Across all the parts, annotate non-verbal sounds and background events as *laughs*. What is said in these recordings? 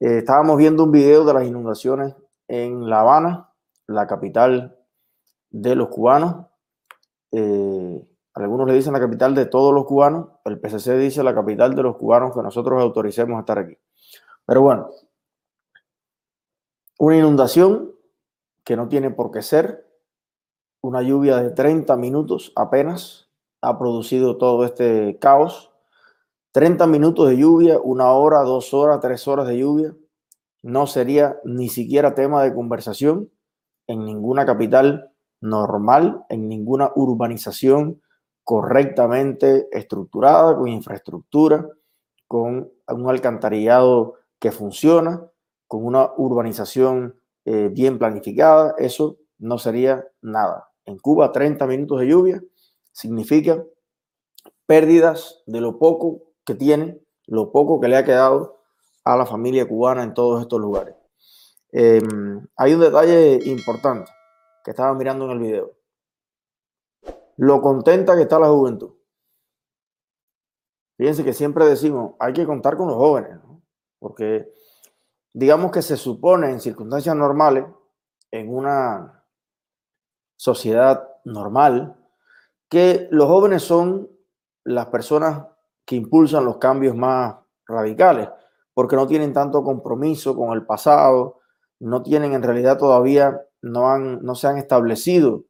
Eh, estábamos viendo un video de las inundaciones en La Habana, la capital de los cubanos. Eh, algunos le dicen la capital de todos los cubanos, el PCC dice la capital de los cubanos que nosotros autoricemos a estar aquí. Pero bueno, una inundación que no tiene por qué ser, una lluvia de 30 minutos apenas ha producido todo este caos. 30 minutos de lluvia, una hora, dos horas, tres horas de lluvia, no sería ni siquiera tema de conversación en ninguna capital normal, en ninguna urbanización correctamente estructurada, con infraestructura, con un alcantarillado que funciona, con una urbanización eh, bien planificada, eso no sería nada. En Cuba, 30 minutos de lluvia significa pérdidas de lo poco que tiene, lo poco que le ha quedado a la familia cubana en todos estos lugares. Em, hay un detalle importante que estaba mirando en el video. Lo contenta que está la juventud. Fíjense que siempre decimos, hay que contar con los jóvenes, porque digamos que se supone en circunstancias normales, en una sociedad normal, que los jóvenes son las personas que impulsan los cambios más radicales, porque no tienen tanto compromiso con el pasado, no tienen en realidad todavía, no, han, no se han establecido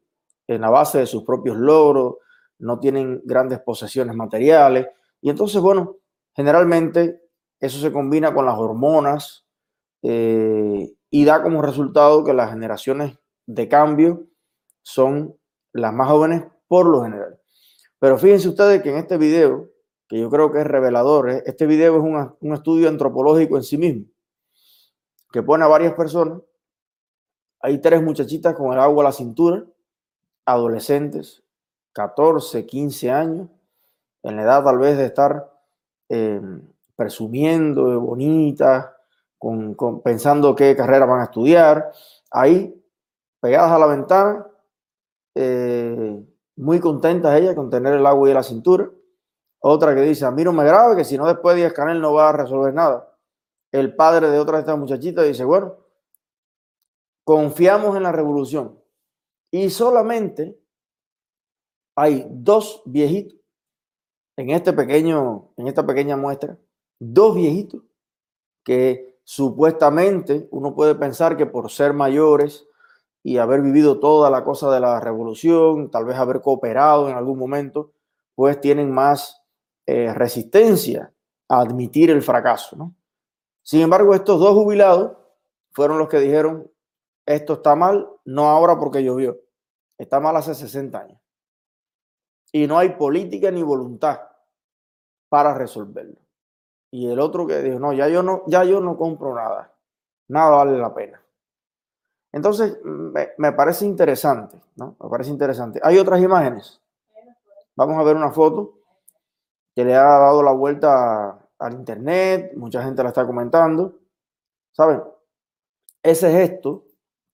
en la base de sus propios logros, no tienen grandes posesiones materiales. Y entonces, bueno, generalmente eso se combina con las hormonas eh, y da como resultado que las generaciones de cambio son las más jóvenes por lo general. Pero fíjense ustedes que en este video, que yo creo que es revelador, este video es un, un estudio antropológico en sí mismo, que pone a varias personas. Hay tres muchachitas con el agua a la cintura, adolescentes, 14, 15 años, en la edad tal vez de estar eh, presumiendo de bonitas, con, pensando qué carrera van a estudiar, ahí pegadas a la ventana, eh, muy contentas ellas con tener el agua y la cintura. Otra que dice, a mí no me grave, que si no después de Canel no va a resolver nada. El padre de otra de estas muchachitas dice, bueno, confiamos en la revolución. Y solamente hay dos viejitos en este pequeño, en esta pequeña muestra, dos viejitos que supuestamente uno puede pensar que por ser mayores y haber vivido toda la cosa de la revolución, tal vez haber cooperado en algún momento, pues tienen más eh, resistencia a admitir el fracaso. ¿no? Sin embargo, estos dos jubilados fueron los que dijeron, esto está mal, no ahora porque llovió, está mal hace 60 años. Y no hay política ni voluntad para resolverlo. Y el otro que dijo, no, ya yo no, ya yo no compro nada, nada vale la pena. Entonces, me, parece interesante, ¿no? Me parece interesante. Hay otras imágenes. Vamos a ver una foto que le ha dado la vuelta al internet, mucha gente la está comentando. ¿Saben? Ese gesto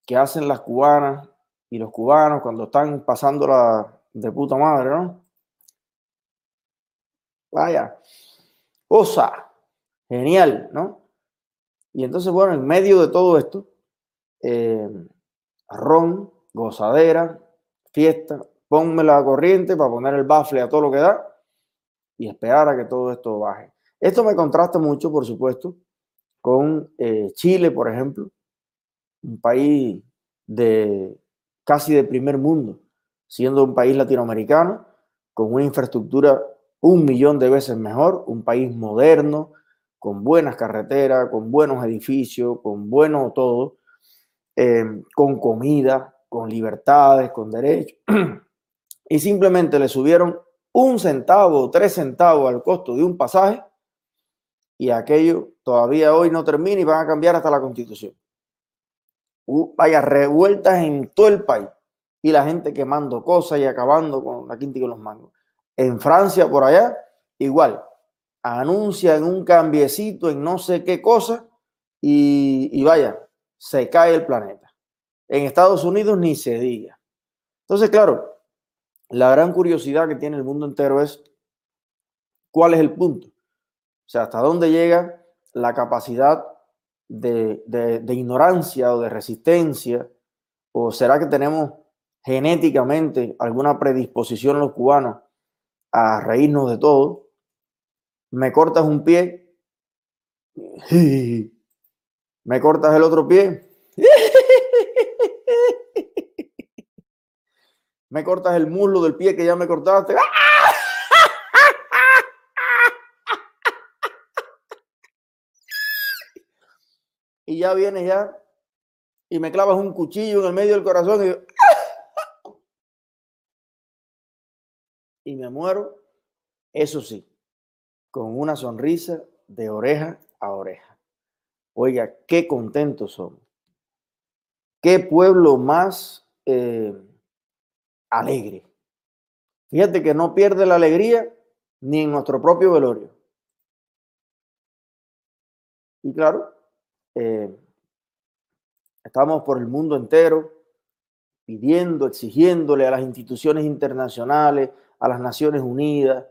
que hacen las cubanas y los cubanos cuando están pasándola de puta madre, ¿no? Vaya, cosa, genial, ¿no? Y entonces, bueno, en medio de todo esto, eh, ron, gozadera, fiesta, ponme la corriente para poner el bafle a todo lo que da y esperar a que todo esto baje. Esto me contrasta mucho, por supuesto, con eh, Chile, por ejemplo, un país de casi de primer mundo, siendo un país latinoamericano con una infraestructura un millón de veces mejor, un país moderno, con buenas carreteras, con buenos edificios, con bueno todo, Em, con comida, con libertades, con derechos, *clears throat* y simplemente le subieron un centavo tres centavos al costo de un pasaje y aquello todavía hoy no termina y van a cambiar hasta la constitución. vaya revueltas en todo el país y la gente quemando cosas y acabando con la quinta y con los mangos. En Francia, por allá, igual, anuncian un cambiecito en no sé qué cosa y, y vaya, se cae el planeta. En Estados Unidos ni se diga. Entonces, claro, la gran curiosidad que tiene el mundo entero es cuál es el punto. O sea, hasta dónde llega la capacidad de, ignorancia o de resistencia? ¿O será que tenemos genéticamente alguna predisposición los cubanos a reírnos de todo? Me cortas un pie, *laughs* me cortas el otro pie, me cortas el muslo del pie que ya me cortaste. Y ya vienes ya y me clavas un cuchillo en el medio del corazón y, y me muero. Eso sí, con una sonrisa de oreja a oreja. Oiga, qué contentos somos. Qué pueblo más eh, alegre. Fíjate que no pierde la alegría ni en nuestro propio velorio. Y claro, eh, estamos por el mundo entero pidiendo, exigiéndole a las instituciones internacionales, a las Naciones Unidas,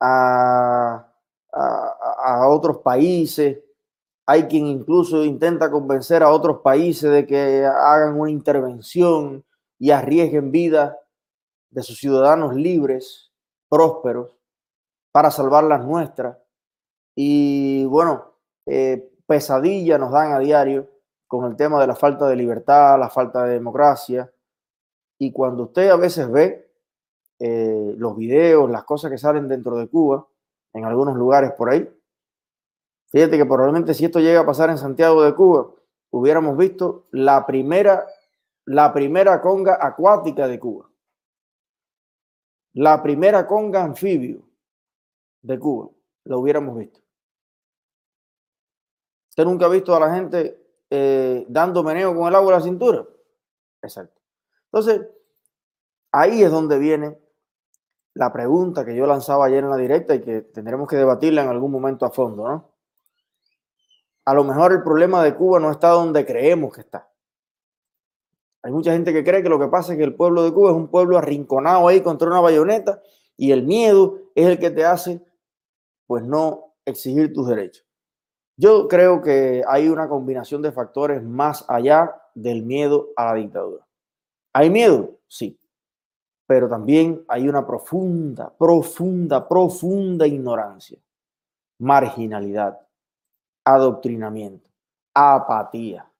a, a otros países. Hay quien incluso intenta convencer a otros países de que hagan una intervención y arriesguen vidas de sus ciudadanos libres, prósperos, para salvar las nuestras. Y bueno, eh, pesadilla nos dan a diario con el tema de la falta de libertad, la falta de democracia. Y cuando usted a veces ve eh, los videos, las cosas que salen dentro de Cuba, en algunos lugares por ahí, fíjate que probablemente si esto llega a pasar en Santiago de Cuba, hubiéramos visto la primera, la primera conga acuática de Cuba la primera conga anfibio de Cuba, lo hubiéramos visto. ¿Usted nunca ha visto a la gente eh, dando meneo con el agua a la cintura? Exacto. Entonces, ahí es donde viene la pregunta que yo lanzaba ayer en la directa y que tendremos que debatirla en algún momento a fondo, ¿no? A lo mejor el problema de Cuba no está donde creemos que está. Hay mucha gente que cree que lo que pasa es que el pueblo de Cuba es un pueblo arrinconado ahí contra una bayoneta y el miedo es el que te hace pues no exigir tus derechos. Yo creo que hay una combinación de factores más allá del miedo a la dictadura. ¿Hay miedo? Sí. Pero también hay una profunda, profunda, profunda ignorancia, marginalidad, adoctrinamiento, apatía,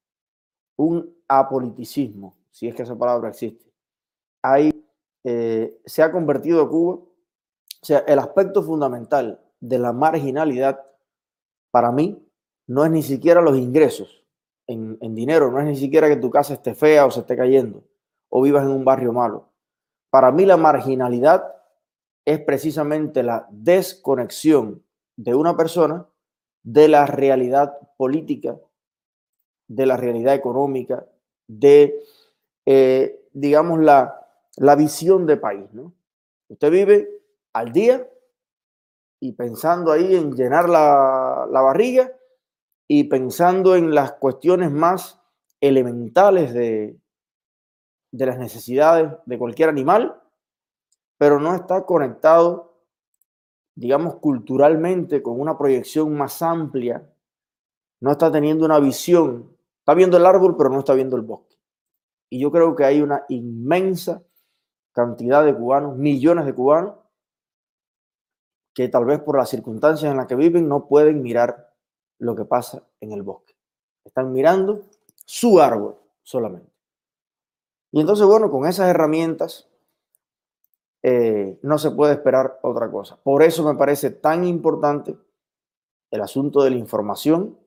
un apoliticismo, si es que esa palabra existe. Ahí eh, se ha convertido Cuba, o sea, el aspecto fundamental de la marginalidad para mí no es ni siquiera los ingresos en, en dinero, no es ni siquiera que tu casa esté fea o se esté cayendo o vivas en un barrio malo. Para mí la marginalidad es precisamente la desconexión de una persona de la realidad política, de la realidad económica, de, eh, digamos, la, la visión de país, ¿no? Usted vive al día y pensando ahí en llenar la, la barriga y pensando en las cuestiones más elementales de, de las necesidades de cualquier animal, pero no está conectado, digamos, culturalmente con una proyección más amplia, no está teniendo una visión Está viendo el árbol, pero no está viendo el bosque. Y yo creo que hay una inmensa cantidad de cubanos, millones de cubanos, que tal vez por las circunstancias en las que viven no pueden mirar lo que pasa en el bosque. Están mirando su árbol solamente. Y entonces, bueno, con esas herramientas eh, no se puede esperar otra cosa. Por eso me parece tan importante el asunto de la información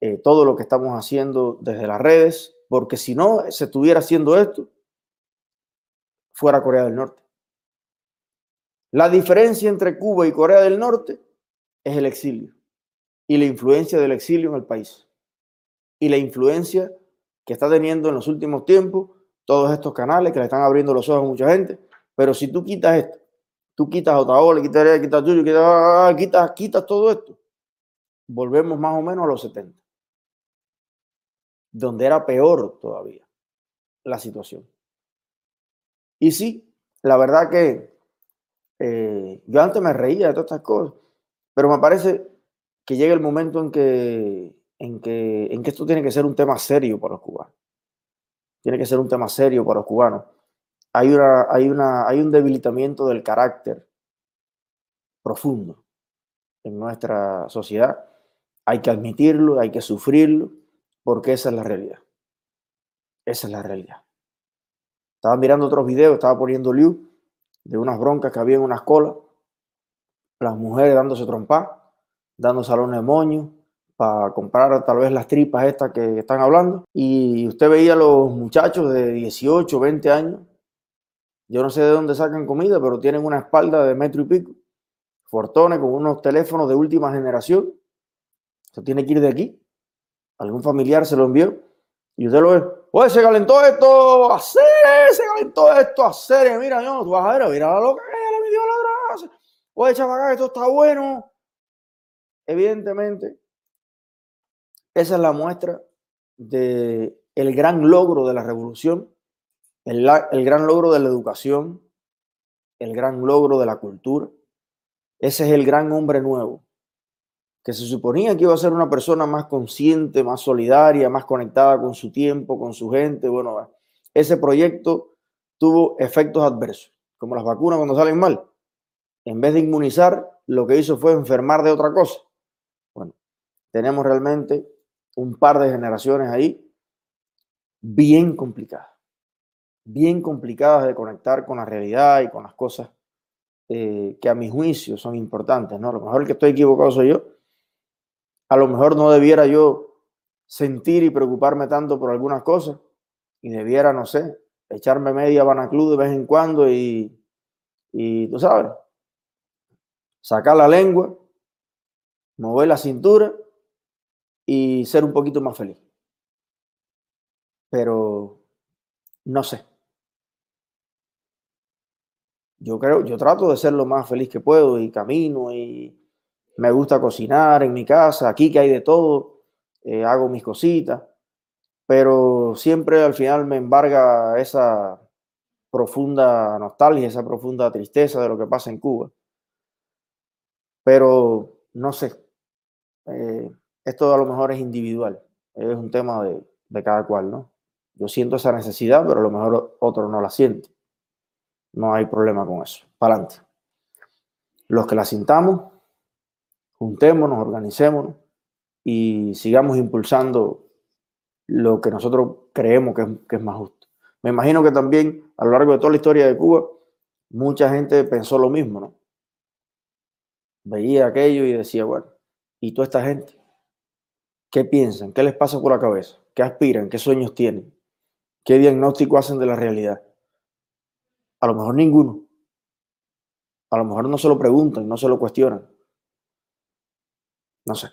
eh, todo lo que estamos haciendo desde las redes, porque si no se estuviera haciendo esto, fuera Corea del Norte. La diferencia entre Cuba y Corea del Norte es el exilio y la influencia del exilio en el país y la influencia que está teniendo en los últimos tiempos todos estos canales que le están abriendo los ojos a mucha gente. Pero si tú quitas esto, tú quitas otra ola, quitas, quitas tuyo, quitas, quitas, quitas todo esto, volvemos más o menos a los 70 donde era peor todavía la situación. Y sí, la verdad que eh, yo antes me reía de todas estas cosas, pero me parece que llega el momento en que en que, en que esto tiene que ser un tema serio para los cubanos. Tiene que ser un tema serio para los cubanos. Hay, una, hay, una, hay un debilitamiento del carácter profundo en nuestra sociedad. Hay que admitirlo, hay que sufrirlo, porque esa es la realidad. Esa es la realidad. Estaba mirando otros videos, estaba poniendo liu de unas broncas que había en una escuela, las mujeres dándose trompa, dando salones de moño, para comprar tal vez las tripas estas que están hablando. Y usted veía a los muchachos de 18, 20 años, yo no sé de dónde sacan comida, pero tienen una espalda de metro y pico, fortones con unos teléfonos de última generación. Se tiene que ir de aquí. Algún familiar se lo envió y usted lo ve. Oye, se calentó esto, hacer, se calentó esto, hacer. Mira, yo, tú vas a ver, mira la loca que me dio la grasa. Oye, chaval, esto está bueno. Evidentemente, esa es la muestra de el gran logro de la revolución, el gran logro de la educación, el gran logro de la cultura. Ese es el gran hombre nuevo, que se suponía que iba a ser una persona más consciente, más solidaria, más conectada con su tiempo, con su gente. Bueno, ese proyecto tuvo efectos adversos, como las vacunas cuando salen mal. En vez de inmunizar, lo que hizo fue enfermar de otra cosa. Bueno, tenemos realmente un par de generaciones ahí bien complicadas, bien complicadas de conectar con la realidad y con las cosas eh, que a mi juicio son importantes. ¿no? A lo mejor el que estoy equivocado soy yo. A lo mejor no debiera yo sentir y preocuparme tanto por algunas cosas y debiera, no sé, echarme media banaclú de vez en cuando y, y tú sabes, sacar la lengua, mover la cintura y ser un poquito más feliz. Pero no sé. Yo creo, yo trato de ser lo más feliz que puedo y camino y me gusta cocinar en mi casa, aquí que hay de todo, eh, hago mis cositas, pero siempre al final me embarga esa profunda nostalgia, esa profunda tristeza de lo que pasa en Cuba. Pero no sé, eh, esto a lo mejor es individual, es un tema de, cada cual, ¿no? Yo siento esa necesidad, pero a lo mejor otro no la siente. No hay problema con eso. Para adelante. Los que la sintamos, juntémonos, organicémonos y sigamos impulsando lo que nosotros creemos que es, que es, más justo. Me imagino que también a lo largo de toda la historia de Cuba, mucha gente pensó lo mismo, ¿no? Veía aquello y decía, bueno, ¿y toda esta gente? ¿Qué piensan? ¿Qué les pasa por la cabeza? ¿Qué aspiran? ¿Qué sueños tienen? ¿Qué diagnóstico hacen de la realidad? A lo mejor ninguno. A lo mejor no se lo preguntan, no se lo cuestionan. No sé.